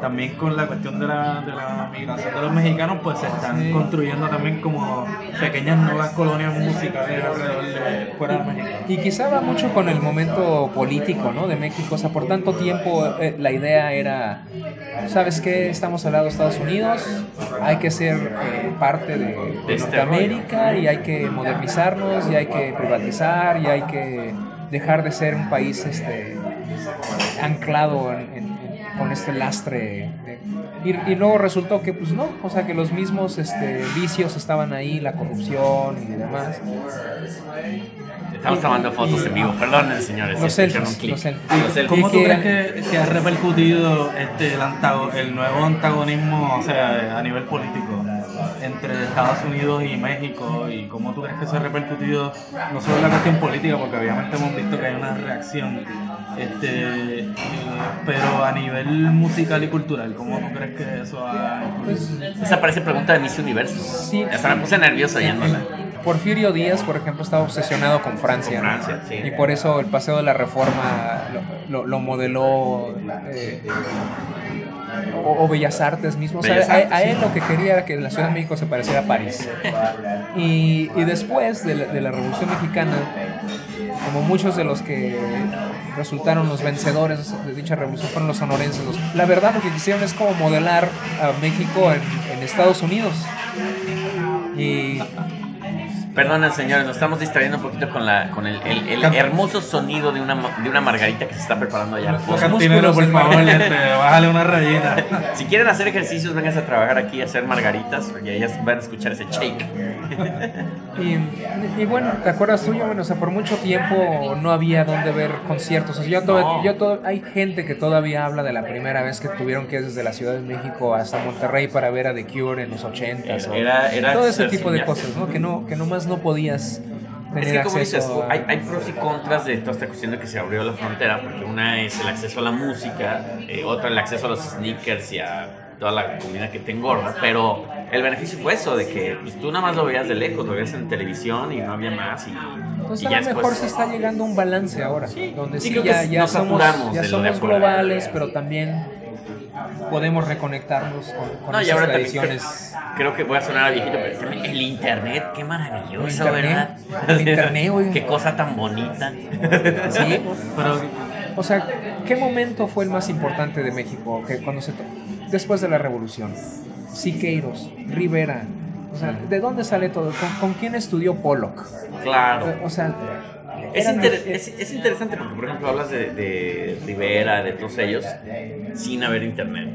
también con la cuestión de la, de la migración de los mexicanos pues se están construyendo también como pequeñas nuevas colonias musicales alrededor de fuera de México. Y quizá va mucho con el momento político, ¿no? De México. O sea, por tanto tiempo eh, la idea era, ¿sabes qué? Estamos al lado de Estados Unidos, hay que ser eh, parte de, de este Norteamérica y hay que modernizarnos y hay que privatizar y hay que dejar de ser un país este, anclado en- con este lastre. de- y, y luego resultó que, pues no, o sea, que los mismos este, vicios estaban ahí, la corrupción y demás. Estamos tomando fotos en vivo. Perdonen, señores. Los selfies, los selfies. ¿Cómo Y tú que crees que, que ha repercutido este, el, antago- el nuevo antagonismo o sea, a nivel político entre Estados Unidos y México? ¿Y cómo tú crees que se ha repercutido no solo en la cuestión política, porque obviamente hemos visto que hay una reacción, este, eh, pero a nivel musical y cultural, ¿cómo tú crees que eso ha Esa parece pregunta de Miss Universo. Sí. Hasta me puse nervioso oyéndola. Porfirio Díaz, por ejemplo, estaba obsesionado con Francia. Con ¿no? Francia, sí. Y por eso el Paseo de la Reforma lo, lo- lo modeló eh, o, o Bellas Artes mismo. O sea, Bellas a, sí. él lo que quería era que la Ciudad de México se pareciera a París. Y, y después de la, de la Revolución Mexicana, como muchos de los que resultaron los vencedores de dicha revolución fueron los sonorenses. los- la verdad lo que quisieron es como modelar a México en, en Estados Unidos. Y Perdonen, señores, nos estamos distrayendo un poquito con, la, con el, el- el hermoso sonido de una, de una margarita que se está preparando allá. Los Cantinero, por favor, bájale una rayita. Si quieren hacer ejercicios, vengan a trabajar aquí a hacer margaritas, porque ellas van a escuchar ese shake. Y, y bueno, ¿te acuerdas tú? Yo, bueno, o sea, por mucho tiempo no había dónde ver conciertos. O sea, yo todo, No. yo todo, hay gente que todavía habla de la primera vez que tuvieron que ir desde la Ciudad de México hasta Monterrey para ver a The Cure en los 80 s Era- era todo ese tipo de cosas, ¿no? Que no, que no podías tener Es que como dices, a- hay, hay pros y contras de toda esta cuestión de que se abrió la frontera, porque una es el acceso a la música, eh, otra el acceso a los sneakers y a toda la comida que te engorda, pero el beneficio fue eso, de que pues, tú nada más lo veías de lejos, lo veías en televisión y no había más y, Pues y a lo mejor después... se está llegando a un balance ahora, donde Sí, sí, ya, ya somos, ya somos globales, pero también podemos reconectarnos con, con No, y ahora también tradiciones. creo que voy a sonar a viejito, pero el internet, qué maravilloso, El internet, ¿verdad? el internet, güey. qué cosa tan bonita. Sí, Pero O sea, ¿qué momento fue el más importante de México? Que cuando se después de la revolución, Siqueiros, Rivera, o sea, ¿de dónde sale todo? ¿Con, con quién estudió Pollock? Claro. O sea, Es, inter- es, es interesante porque, por ejemplo, hablas de, de Rivera, de todos ellos, sin haber internet.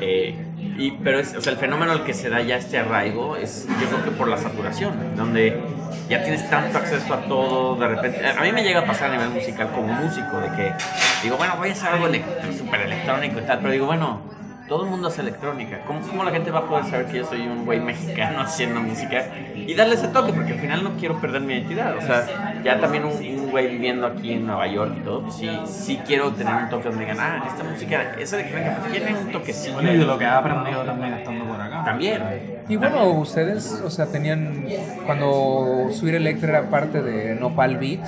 Eh, y, pero es, o sea, el fenómeno al que se da ya este arraigo es, yo creo que por la saturación, donde ya tienes tanto acceso a todo, de repente. A mí me llega a pasar a nivel musical como músico, de que digo, bueno, voy a hacer algo súper electrónico y tal, pero digo, bueno. Todo el mundo hace electrónica. ¿Cómo, ¿Cómo la gente va a poder saber que yo soy un güey mexicano haciendo música? Y darle ese toque, porque al final no quiero perder mi identidad. O sea, ya también un, un güey viviendo aquí en Nueva York y todo, pues sí, sí quiero tener un toque donde digan, ah, esta música, esa electrónica, pues tiene un toquecillo. bueno, y de lo que ha aprendido también estando por acá. También. Y bueno, ustedes, o sea, tenían, cuando Sweet Electra era parte de Nopal Beat,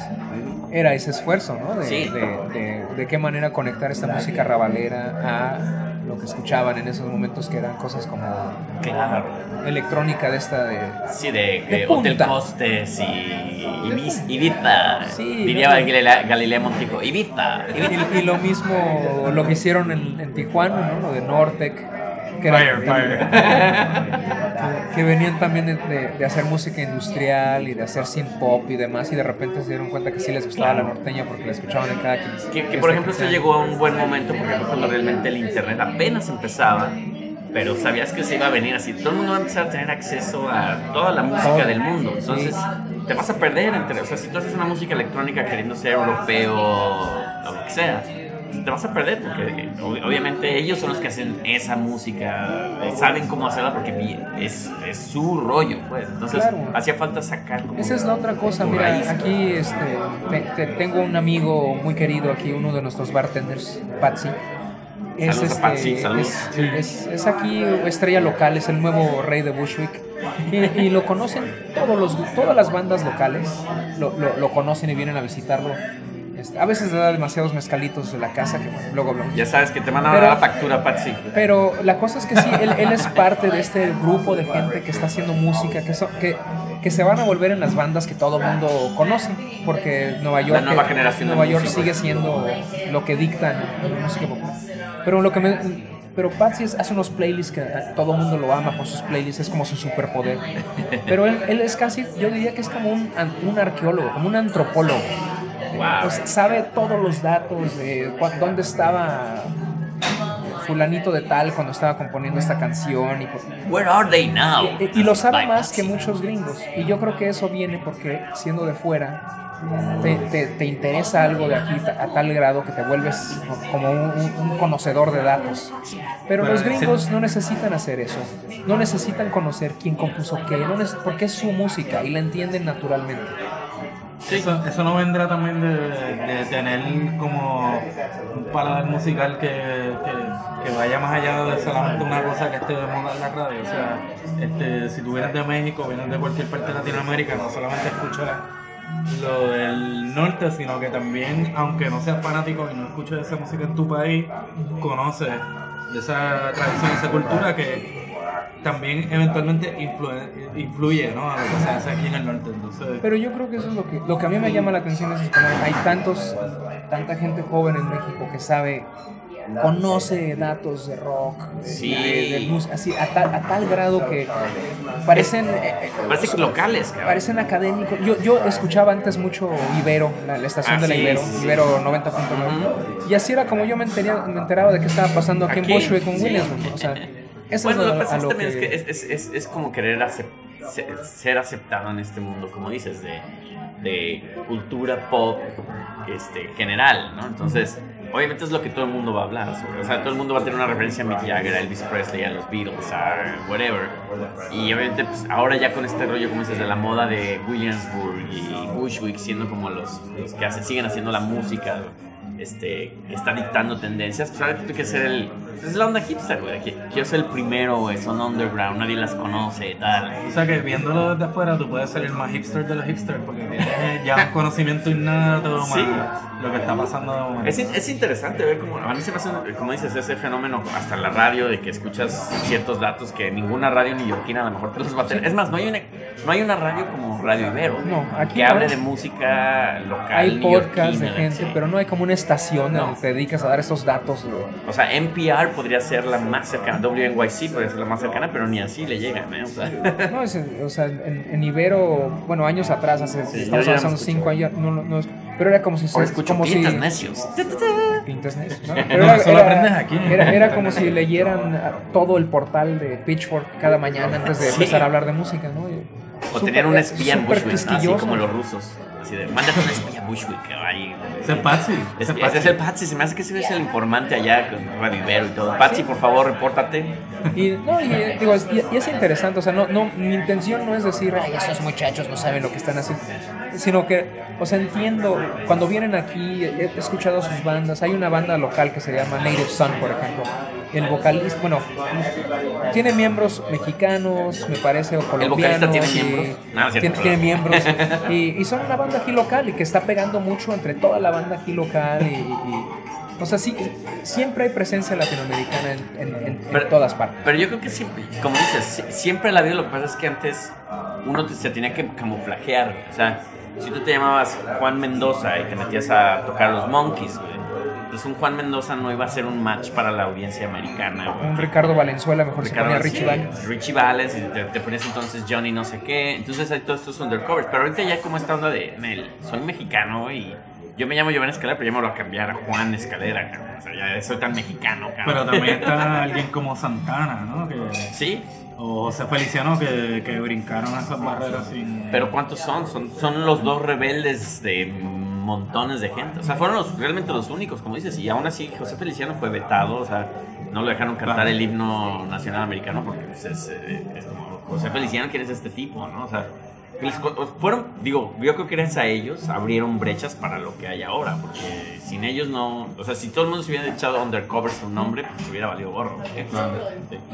era ese esfuerzo, ¿no? De, Sí. de, de- de qué manera conectar esta música rabalera a lo que escuchaban en esos momentos que eran cosas como Claro. electrónica de esta de... Sí, de, De de Hotel. Costes y Ibis- Ibiza. Sí, Diría ¿no? Galilea, Galilea Montijo. Ibiza. Ibiza. Y, y lo mismo lo que hicieron en, en Tijuana, ¿no? Lo de Nortec. Que, era- Fire, fire. que venían también de, de- de hacer música industrial y de hacer synth pop y demás y de repente se dieron cuenta que sí les gustaba la norteña porque la escuchaban en cada Que, que, por ejemplo, años. llegó a un buen momento porque cuando realmente el internet apenas empezaba. Pero sabías que se iba a venir así. Todo el mundo va a empezar a tener acceso a toda la música del mundo. Entonces, te vas a perder entre. O sea, si tú haces una música electrónica queriendo ser europeo o lo que sea, te vas a perder porque ob- obviamente ellos son los que hacen esa música. eh, Saben cómo hacerla porque es, es su rollo, pues. Entonces, Claro. hacía falta sacar. como Esa es la otra cosa, mira, raíz. aquí este, te- te- tengo un amigo muy querido aquí, uno de nuestros bartenders, Patsy. Es, Saludos a este, Patsy, es, es- es aquí estrella local, es el nuevo rey de Bushwick. Y, y lo conocen todos los, todas las bandas locales, lo, lo- lo conocen y vienen a visitarlo. Este, a veces le da demasiados mezcalitos de la casa, que bueno, luego hablamos. Ya sabes que te van a dar la factura, Patsy. Pero la cosa es que sí, él, él es parte de este grupo de gente que está haciendo música, que, so- que, que se van a volver en las bandas que todo mundo conoce, porque Nueva York, nueva generación de Nueva York músicos. sigue siendo lo que dictan la música popular. Pero lo que me, pero Patsy hace unos playlists que a- todo mundo lo ama por sus playlists, es como su superpoder. Pero él, él es casi, yo diría que es como un, an- un arqueólogo, como un antropólogo. Wow. Pues, sabe todos los datos de dónde estaba fulanito de tal cuando estaba componiendo esta canción y, Where are they now? y- y lo sabe más que muchos gringos y yo creo que eso viene porque siendo de fuera te, te- te interesa algo de aquí a tal grado que te vuelves como un, conocedor de datos pero los sí. gringos no necesitan hacer eso no necesitan conocer quién compuso qué no neces- porque es su música y la entienden naturalmente Eso, eso no vendrá también de, tener como un paladar musical que, que- vaya más allá de solamente una cosa que esté de moda en la radio. O sea, este, si tú vienes de México, vienes de cualquier parte de Latinoamérica, no solamente escuchas lo del norte, sino que también, aunque no seas fanático y no escuches esa música en tu país, conoces esa tradición, esa cultura que también eventualmente influye, influye ¿no? a lo que se hace aquí en el norte. Entonces, Pero yo creo que eso es lo que, lo que a mí me llama la atención es que hay tantos, tanta gente joven en México que sabe, conoce datos de rock, de- Sí. de, de música, así, a tal, a tal grado que parecen, eh, eh, Parece locales, cabrón. parecen académicos. Yo, yo escuchaba antes mucho Ibero, la, la estación Ah, de la Ibero, sí, sí. Ibero 90.9. Y así era como yo me enteraba, me enteraba de qué estaba pasando aquí, Aquí, en Bushwick con sí. Williamsburg. O sea, eso Bueno, es lo que pasa a lo también es que- es, es, es, como querer ser aceptado en este mundo, como dices, de, de cultura pop este, general, ¿no? Entonces, obviamente es lo que todo el mundo va a hablar sobre. O sea, todo el mundo va a tener una referencia a Mick Jagger, a Elvis Presley, a los Beatles, a whatever. Y obviamente, pues ahora ya con este rollo, como dices, de la moda de Williamsburg y Bushwick siendo como los, los que hacen, siguen haciendo la música este, que está dictando tendencias, pues ahora tú quieres ser el. Es la onda hipster, güey. que- Quiero ser el primero, güey. Son underground, nadie las conoce, tal. O sea que viéndolo desde afuera tú puedes ser el más hipster de los hipsters porque tienes ya un conocimiento innato más Sí. lo que está pasando de momento. Es, es interesante ver cómo. A mí se me hace, como dices, ese fenómeno hasta en la radio de que escuchas ciertos datos que ninguna radio neoyorquina a lo mejor te los va a tener. Es más, no hay una, no hay una radio como Radio Ibero No, aquí que no. hable de música local. Hay podcasts de gente, sí. pero no hay como una estación No. donde te dedicas a dar esos datos. O sea, NPR podría ser la más cercana, WNYC podría ser la más cercana, pero ni así le llegan, ¿eh? O sea, No, es, o sea, en, en Ibero, bueno, años atrás, hace, Sí, estamos escucho. cinco años, no, no, pero era como si... ahora escucho como pintas si, necios. Pintas necios, ¿no? Pero era, era- aprendes aquí. Era, era como si leyeran todo el portal de Pitchfork cada mañana antes de Sí. empezar a hablar de música, ¿no? O súper- tenían un espía en Bushwick, así como los rusos. Así de, mándate un espía a Bushwick. que Ahí, Ese es Patsy. Es, ese ese es Patsy. el Patsy, se me hace que ese es el informante allá con Radio Ibero y todo. Patsy, por favor, repórtate. Y, no, y, eh, digo, es, y- y es interesante, o sea, no, no, mi intención no es decir, ay, esos muchachos no saben lo que están haciendo, sino que, o sea, entiendo, cuando vienen aquí, he escuchado sus bandas, hay una banda local que se llama Native Sun, por ejemplo, el vocalista, bueno, tiene miembros mexicanos, me parece, o ¿El vocalista colombianos. tiene y- miembros? No, es cierto, tiene, tiene miembros. y, y son una banda aquí local y que está pegando mucho entre toda la banda aquí local. Y, y- o sea, sí, siempre hay presencia latinoamericana en, en- en- en todas partes. Pero yo creo que siempre, como dices, si- siempre la vida lo que pasa es que antes uno se tenía que camuflajear. O sea, si tú te llamabas Juan Mendoza y te metías a tocar los Monkeys, güey, pues un Juan Mendoza no iba a ser un match para la audiencia americana, güey. Un Ricardo Valenzuela mejor se Ricardo ponía Richie sí, Valens. Richie Valens, y te, te ponías entonces Johnny no sé qué. Entonces hay todos estos undercovers. Pero ahorita ya como esta onda de, Nel, soy mexicano y yo me llamo Giovanni Escalera, pero yo me lo voy a cambiar a Juan Escalera, cabrón. O sea, ya soy tan mexicano, Pero cabrón. también está alguien como Santana, ¿no? Que, Sí, o José Feliciano que, que brincaron esas barreras sin... pero ¿cuántos son? Son, son los dos rebeldes de montones de gente. O sea, fueron los, realmente los únicos, como dices. Y aún así, José Feliciano fue vetado. O sea, no lo dejaron cantar Claro. el himno nacional americano porque pues, es, eh, es como, José Feliciano, ¿quién es este tipo? ¿no? O sea, les fueron, digo, yo creo que gracias a ellos abrieron brechas para lo que hay ahora. Porque sin ellos no. O sea, si todo el mundo se hubiera echado undercover su nombre, pues hubiera valido gorro. ¿eh?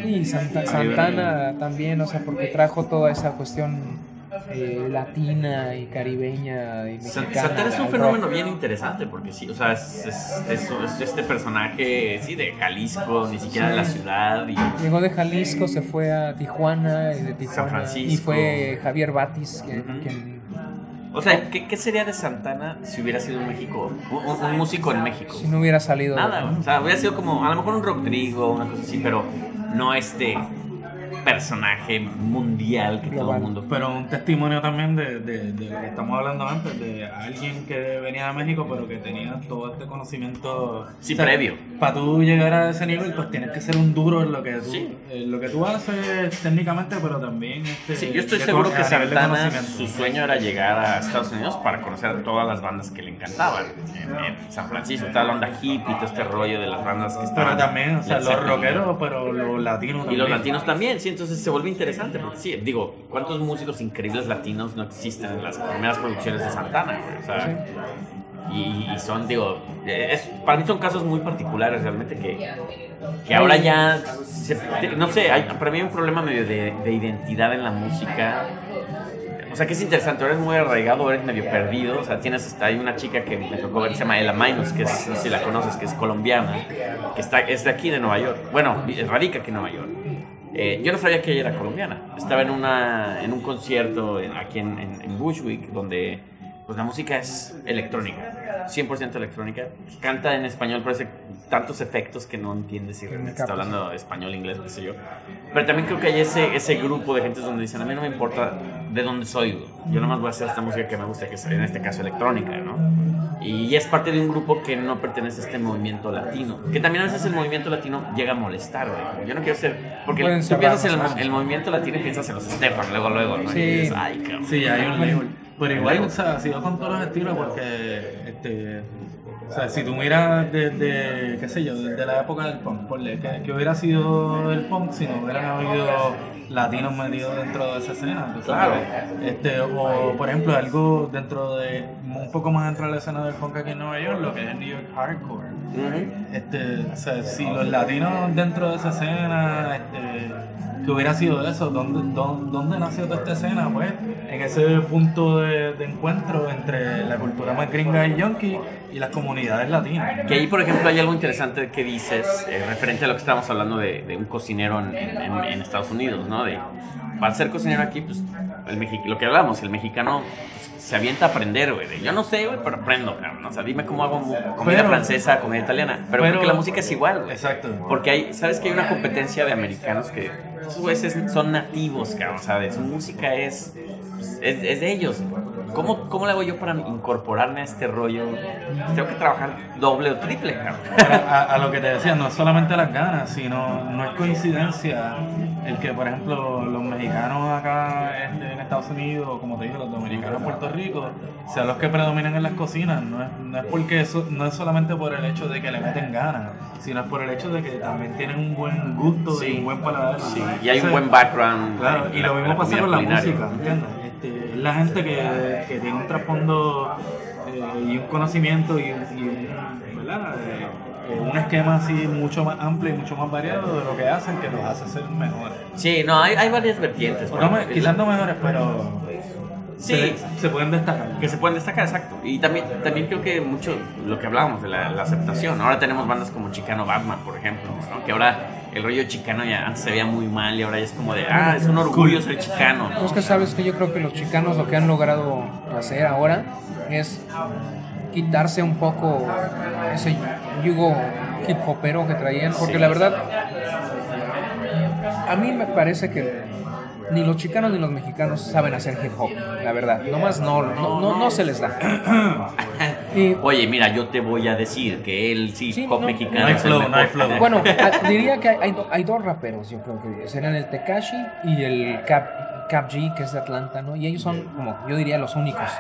Y Santa- Santana también, o sea, porque trajo toda esa cuestión eh, latina y caribeña y San- mexicana. Santana es un fenómeno rock. bien interesante porque sí, o sea, es, es- es- es este personaje, sí, de Jalisco, ni siquiera de la ciudad. Y, Llegó de Jalisco, se fue a Tijuana y de Tijuana Francisco. y fue Javier Batis quien, Ujú. quien- o sea, ¿qué, qué sería de Santana si hubiera sido en México? Un, un- un músico en México. si no hubiera salido. Nada, o sea, hubiera sido como, a lo mejor un rock trigo, una cosa así, pero no este personaje mundial que todo el mundo... Pero un testimonio también de, de, de lo que estamos hablando antes, de alguien que venía de México pero que tenía todo este conocimiento Sí, previo. Para tú llegar a ese nivel, pues tienes que ser un duro en lo que tú, Sí. en lo que tú haces técnicamente, pero también este, Sí, yo estoy seguro que Santana, su sueño era llegar a Estados Unidos para conocer a todas las bandas que le encantaban. En, en San Francisco, toda la onda hippie, todo este rollo de las bandas que Pero estaban. también, o sea, los rockeros, pero los latinos Y los latinos también, sí, entonces se vuelve interesante. Porque sí, digo, ¿cuántos músicos increíbles latinos no existen en las primeras producciones de Santana? güey? O sea, y, y son, digo, eh, es, para mí son casos muy particulares realmente que, que ahora ya, se- no sé, hay, para mí hay un problema medio de, de identidad en la música. O sea, que es interesante, eres muy arraigado, eres medio perdido. O sea, tienes hay una chica que me tocó ver que se llama Ella Minus, que es, no sé si la conoces, que es colombiana, que está, es de aquí, de Nueva York. Bueno, radica aquí en Nueva York. Eh, yo no sabía que ella era colombiana. Estaba en, una, en un concierto en- aquí en, en, en Bushwick, donde pues la música es electrónica, 100% electrónica. Canta en español, pero hace tantos efectos que no entiendes si realmente está hablando español, inglés, qué sé yo. Pero también creo que hay ese, ese grupo de gente donde dicen, a mí no me importa de dónde soy, yo nomás voy a hacer esta música que me gusta, que es en este caso electrónica, ¿no? Y es parte de un grupo que no pertenece a este movimiento latino. Que también a veces el movimiento latino llega a molestar, güey. Yo no quiero ser. Porque Pueden tú piensas en el, el movimiento latino y piensas en los Stefan, luego, luego, ¿no? Sí. Y dices, ay, cabrón. Sí, hay un. Pero igual, o sea, ha sido con todos los estilos porque, este, o sea, si tú miras desde, qué sé yo, desde la época del punk, ponle, que, que hubiera sido el punk si no hubieran habido latinos metidos dentro de esa escena. tú sabes. Este, o, por ejemplo, algo dentro de, un poco más dentro de la escena del punk aquí en Nueva York, lo que es el New York Hardcore. Este, o sea, si los latinos dentro de esa escena, este, que hubiera sido eso, ¿dónde, dónde, dónde nació toda esta escena? Pues en ese punto de, de encuentro entre la cultura más gringa y yonki y las comunidades latinas. Que ahí, por ejemplo, hay algo interesante que dices eh, referente a lo que estábamos hablando de, de un cocinero en, en- en Estados Unidos, ¿no? De, para ser cocinero aquí, pues, el mexi- lo que hablamos, el mexicano pues, se avienta a aprender, güey. Yo no sé, güey, pero aprendo, cabrón. O sea, dime cómo hago comida Pero- francesa, comida italiana. Pero, pero- porque la música es igual, güey. Exacto. Porque hay, ¿sabes que hay una competencia de americanos que esos güeyes son nativos, cabrón? O su música es, pues, es, es de ellos. ¿Cómo, ¿Cómo le hago yo para incorporarme a este rollo? Tengo que trabajar doble o triple, a, a lo que te decía, no es solamente las ganas, sino no es coincidencia el que, por ejemplo, los mexicanos acá este, en Estados Unidos, o como te digo, los dominicanos en Puerto Rico, sean los que predominan en las cocinas. No es, no es porque eso, no es solamente por el hecho de que le meten ganas, sino es por el hecho de que también tienen un buen gusto y Sí. un buen paladar. Sí, y hay un buen background. Claro, y lo mismo pasa con la música, ¿entiendes? Este, es la gente que, que tiene un trasfondo eh, y un conocimiento y, un- y. Eh, eh, un esquema así mucho más amplio y mucho más variado de lo que hacen que los hace ser mejores. Sí, no, hay, hay varias vertientes. No quizás no mejores, pero Sí. se, se pueden destacar. que se pueden destacar, exacto. Y también, también creo que mucho lo que hablábamos de la, la aceptación. Ahora tenemos bandas como Chicano Batman, por ejemplo, ¿no? que ahora el rollo chicano ya antes se veía muy mal y ahora ya es como de, ah, es un orgullo ser chicano. Es que sabes que yo creo que los chicanos lo que han logrado hacer ahora es quitarse un poco ese yugo hip hopero que traían, porque Sí. la verdad a mí me parece que ni los chicanos ni los mexicanos saben hacer hip hop, la verdad, nomás no, no, no, no se les da. Y Oye, mira, yo te voy a decir que el sí, Sí, pop no. mexicano No hay flow, no hay flow. Bueno, diría que hay, hay do- hay dos raperos, yo creo que serían el Tekashi y el Cap, Cap G, que es de Atlanta, ¿no? Y ellos son, como yo diría, los únicos.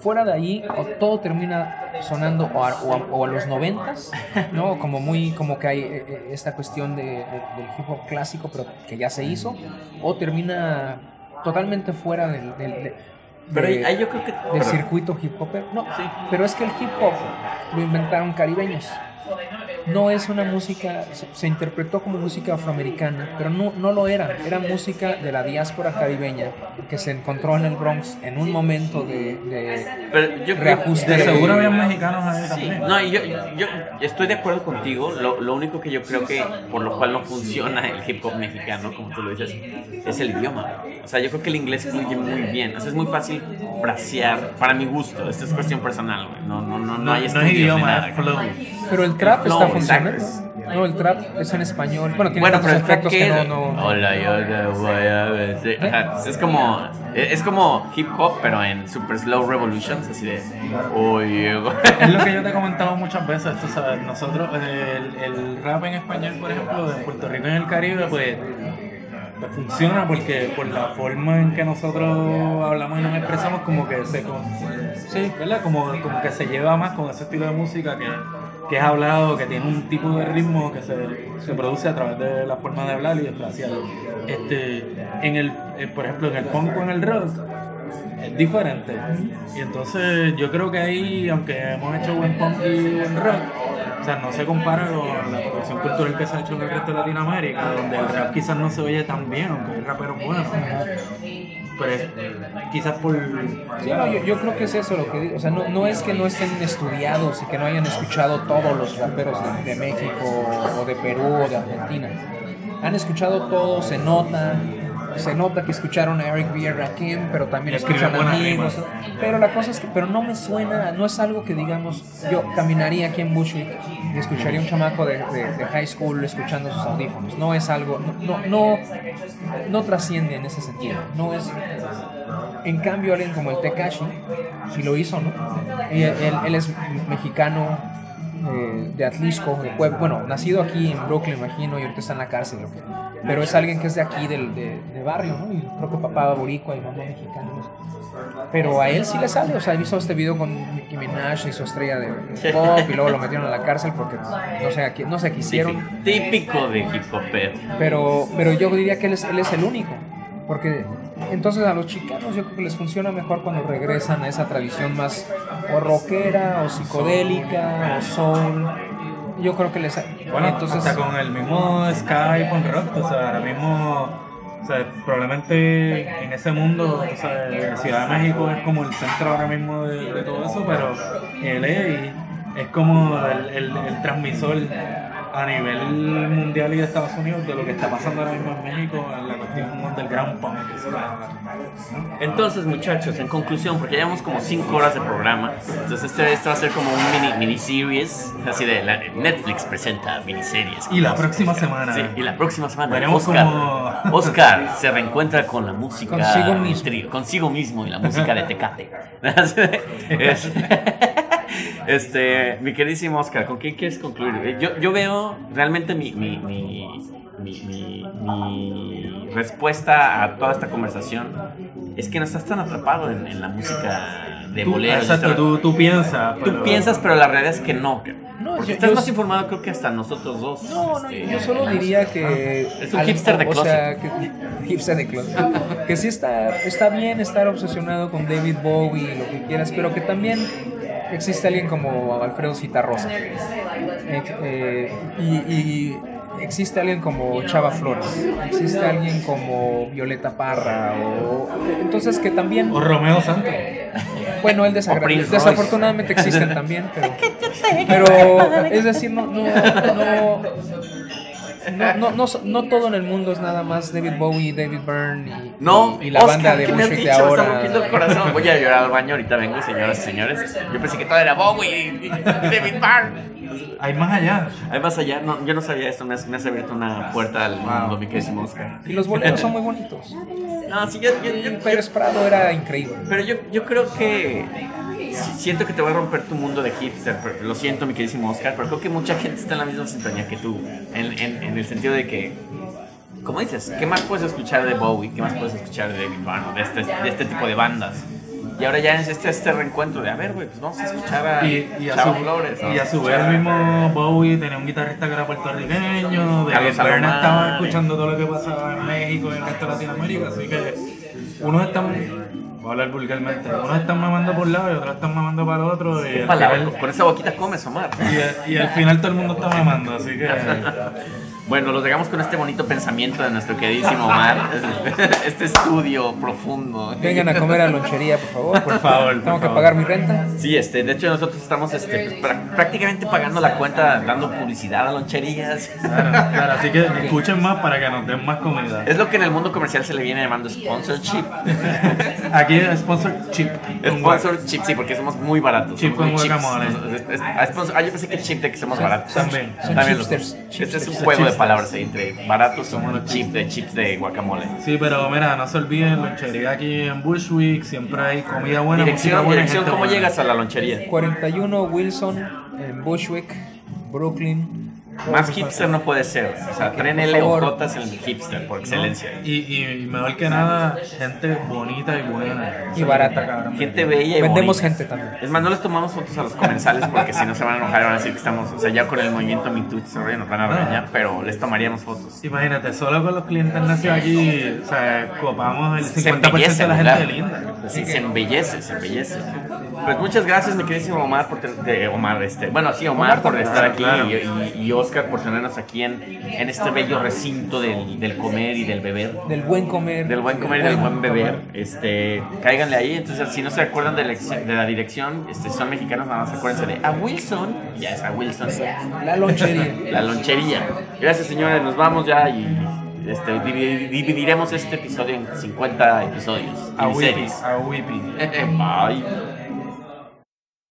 Fuera de ahí, o todo termina sonando o a, o a- o a los noventas, ¿no? Como muy, como que hay eh, eh, esta cuestión de, de- del hip hop clásico, pero que ya se hizo, o termina totalmente fuera del... del- de- Pero ahí, de- ahí yo creo que... del circuito hip hop. No, pero es que el hip hop lo inventaron caribeños. No es una música, se, se interpretó como música afroamericana, pero no, no lo era. Era música de la diáspora caribeña que se encontró en el Bronx en un momento de, de pero yo creo reajuste. De Sí. seguro había mexicanos ahí Sí, también. no, y yo, yo estoy de acuerdo contigo. Lo, lo único que yo creo que por lo cual no funciona el hip hop mexicano, como tú lo dices, es el idioma. O sea, yo creo que el inglés fluye muy bien. O sea, es muy fácil frasear, para mi gusto. Esto es cuestión personal, güey. No, no, no, no hay no es estudios ni idioma, nada. es flow. Pero el trap flow, está No, el trap es en español. Bueno, tiene Bueno, pero el trap efectos que que no, no. Hola, yo te voy a decir. Ajá, Es como es como hip hop, pero en super slow revolutions, así de. Oye. Es lo que yo te he comentado muchas veces, tú sabes, nosotros, eh, el, el rap en español, por ejemplo, de Puerto Rico y en el Caribe, pues, pues funciona porque por la forma en que nosotros hablamos y nos expresamos, como que se, con- sí, ¿verdad? Como, como que se lleva más con ese estilo de música que, que es hablado, que tiene un tipo de ritmo que se, se produce a través de la forma de hablar y de frasear. Este, en el, eh, por ejemplo, en el punk o en el rock, es diferente. Y entonces yo creo que ahí, aunque hemos hecho buen punk y buen rock, o sea, no se compara con la producción cultural que se ha hecho en el resto de Latinoamérica, donde el rap quizás no se oye tan bien, aunque hay raperos buenos. Pero por... Sí, no, yo, yo creo que es eso lo que digo. O sea, no, no es que no estén estudiados y que no hayan escuchado todos los raperos de, de México o de Perú o de Argentina. Han escuchado todo, se nota. Se nota que escucharon a Eric B. Rakim, pero también escuchan a amigos. Pero la cosa es que, pero no me suena, no es algo que digamos, yo caminaría aquí en Bushwick y escucharía un chamaco de, de- de high school escuchando sus audífonos. No es algo, no, no, no, no trasciende en ese sentido. No es, en cambio, alguien como el Tekashi, si lo hizo, ¿no? Él, él- él es mexicano eh, de Atlisco, de Puebla. Bueno, nacido aquí en Brooklyn, imagino, y ahorita está en la cárcel. que- Pero es alguien que es de aquí, del de, de barrio, ¿no? Y creo que papá boricua y mamá mexicana. Pero a él sí le sale, o sea, he visto este video con Nicki Minaj y su estrella de, pop y luego lo metieron a la cárcel porque no sé, no sé qué hicieron. Típico de hip hopero. Pero, pero yo diría que él es, él es el único. Porque entonces a los chicanos yo creo que les funciona mejor cuando regresan a esa tradición más o rockera o psicodélica o soul. Yo creo que les... Bueno, entonces, hasta con el mismo Sky con rock, o sea, ahora mismo, o sea, probablemente en ese mundo, o sea, Ciudad de México es como el centro ahora mismo de, de todo eso, pero LA es como el, el, el transmisor a nivel mundial y de Estados Unidos de lo que está pasando ahora mismo en México en la cuestión underground punk. o sea, Entonces, muchachos, en conclusión, porque llevamos como 5 horas de programa, entonces este, este va a ser como un mini miniseries, así de la- Netflix presenta miniseries. Y la próxima semana. Sí, y la próxima semana Veremos Oscar, cómo- Oscar se reencuentra con la música Consigo del mismo. consigo mismo y la música de Tecate. Es- este, mi queridísimo Oscar, ¿con quién quieres concluir? Yo, yo veo realmente mi, mi, mi, mi- mi- mi respuesta a toda esta conversación es que no estás tan atrapado en, en la música de Tú, boleros. exacto, tú, tú piensas. Tú pero- piensas, pero la realidad es que no. No, porque yo- estás yo- más informado creo que hasta nosotros dos. No, no, este, yo solo diría que... Es un hipster de o sea, que, hipster de closet. que sí está, está bien estar obsesionado con David Bowie y lo que quieras, pero que también existe alguien como Alfredo Citarrosa. Eh, y, y existe alguien como Chava Flores, existe alguien como Violeta Parra, o entonces que también... O Romeo Santos. Bueno, él desafortunadamente existen también, pero, pero es decir, no, no, no, no, no, no, no todo en el mundo es nada más David Bowie, David Byrne y, No, y la Oscar, banda de ¿qué me has Bushwick de rompiendo el ahora. corazón. Voy a llorar al baño, ahorita vengo, señoras y señores. Yo pensé que todo era Bowie y David Byrne. Hay más allá. Ahí más allá, no, yo no sabía esto, me has, me has abierto una puerta al mundo, mi queridísimo Oscar. Y los boleros son muy bonitos. No, sí, yo, yo, yo- Pérez Prado era increíble. pero yo, yo creo que siento que te voy a romper tu mundo de hipster. pero lo siento, mi queridísimo Oscar, pero creo que mucha gente está en la misma sintonía que tú. En, en, en el sentido de que, como dices, ¿qué más puedes escuchar de Bowie? ¿Qué más puedes escuchar de David o De este, de este tipo de bandas. Y ahora ya es este, este reencuentro de, a ver, güey, pues vamos a escuchar a, Y, y a su, Flores. ¿no? y a su vez el mismo Bowie tenía un guitarrista que era puertorriqueño, de Carlos Alomar. estaba escuchando todo lo que pasaba en México y en el resto de Latinoamérica, así que unos están, voy a hablar vulgarmente, unos están mamando por un lado y otros están mamando para el otro y Palabra, final, con esa boquita comes, Omar. y, y al final todo el mundo está mamando, así que Bueno, los dejamos con este bonito pensamiento de nuestro queridísimo Omar. Este estudio profundo. Vengan a comer a lonchería, por favor. por favor, por Tengo que favor. pagar mi renta. Sí, este, de hecho nosotros estamos este, pues, prá- prácticamente pagando la cuenta, dando publicidad a loncherías. Claro, claro, así que escuchen más para que nos den más comida. Es lo que en el mundo comercial se le viene llamando sponsorship. Aquí es sponsor chip. con guac. Sponsor chip, sí, porque somos muy baratos. Chip con guacamole. Ah, yo pensé que chip de que somos baratos. También. Son También los chipsters. Este es un juego de. Palabras ahí entre baratos somos los chips de chips de guacamole. Sí, pero mira, no se olviden, lonchería aquí en Bushwick, siempre hay comida buena, Dirección, buena dirección, ¿cómo buena. llegas a la lonchería? 41 Wilson en Bushwick, Brooklyn. Más hipster no puede ser. O sea, tren por L o favor. J es el hipster por excelencia. Y, y, y mejor que nada, gente bonita y buena. Y barata. Cabrón. Gente bella y Vendemos bonita. gente también. Es más, no les tomamos fotos a los comensales porque si no se van a enojar y van a decir que estamos, o sea, ya con el movimiento Me Too y ese rollo nos van a regañar, pero les tomaríamos fotos. Imagínate, solo con los clientes nacidos aquí, o sea, copamos el Se 50% embellece, de la gente linda. Sí, se embellece, se embellece. Pues muchas gracias, mi queridísimo Omar, por Omar, este, bueno, sí, Omar, por estar aquí Claro. y, y- Oscar por tenernos aquí en, en este bello recinto del, del comer y del beber. Del buen comer. Del buen comer y del buen beber, este, cáiganle ahí. Entonces, si no se acuerdan de la, de la dirección, este, son mexicanos, nada más acuérdense de a Wilson, ya es a Wilson, La lonchería. la lonchería. Gracias, señores, nos vamos ya y este, divi- dividiremos este episodio en 50 episodios. A Whippy, a Whippy. Bye.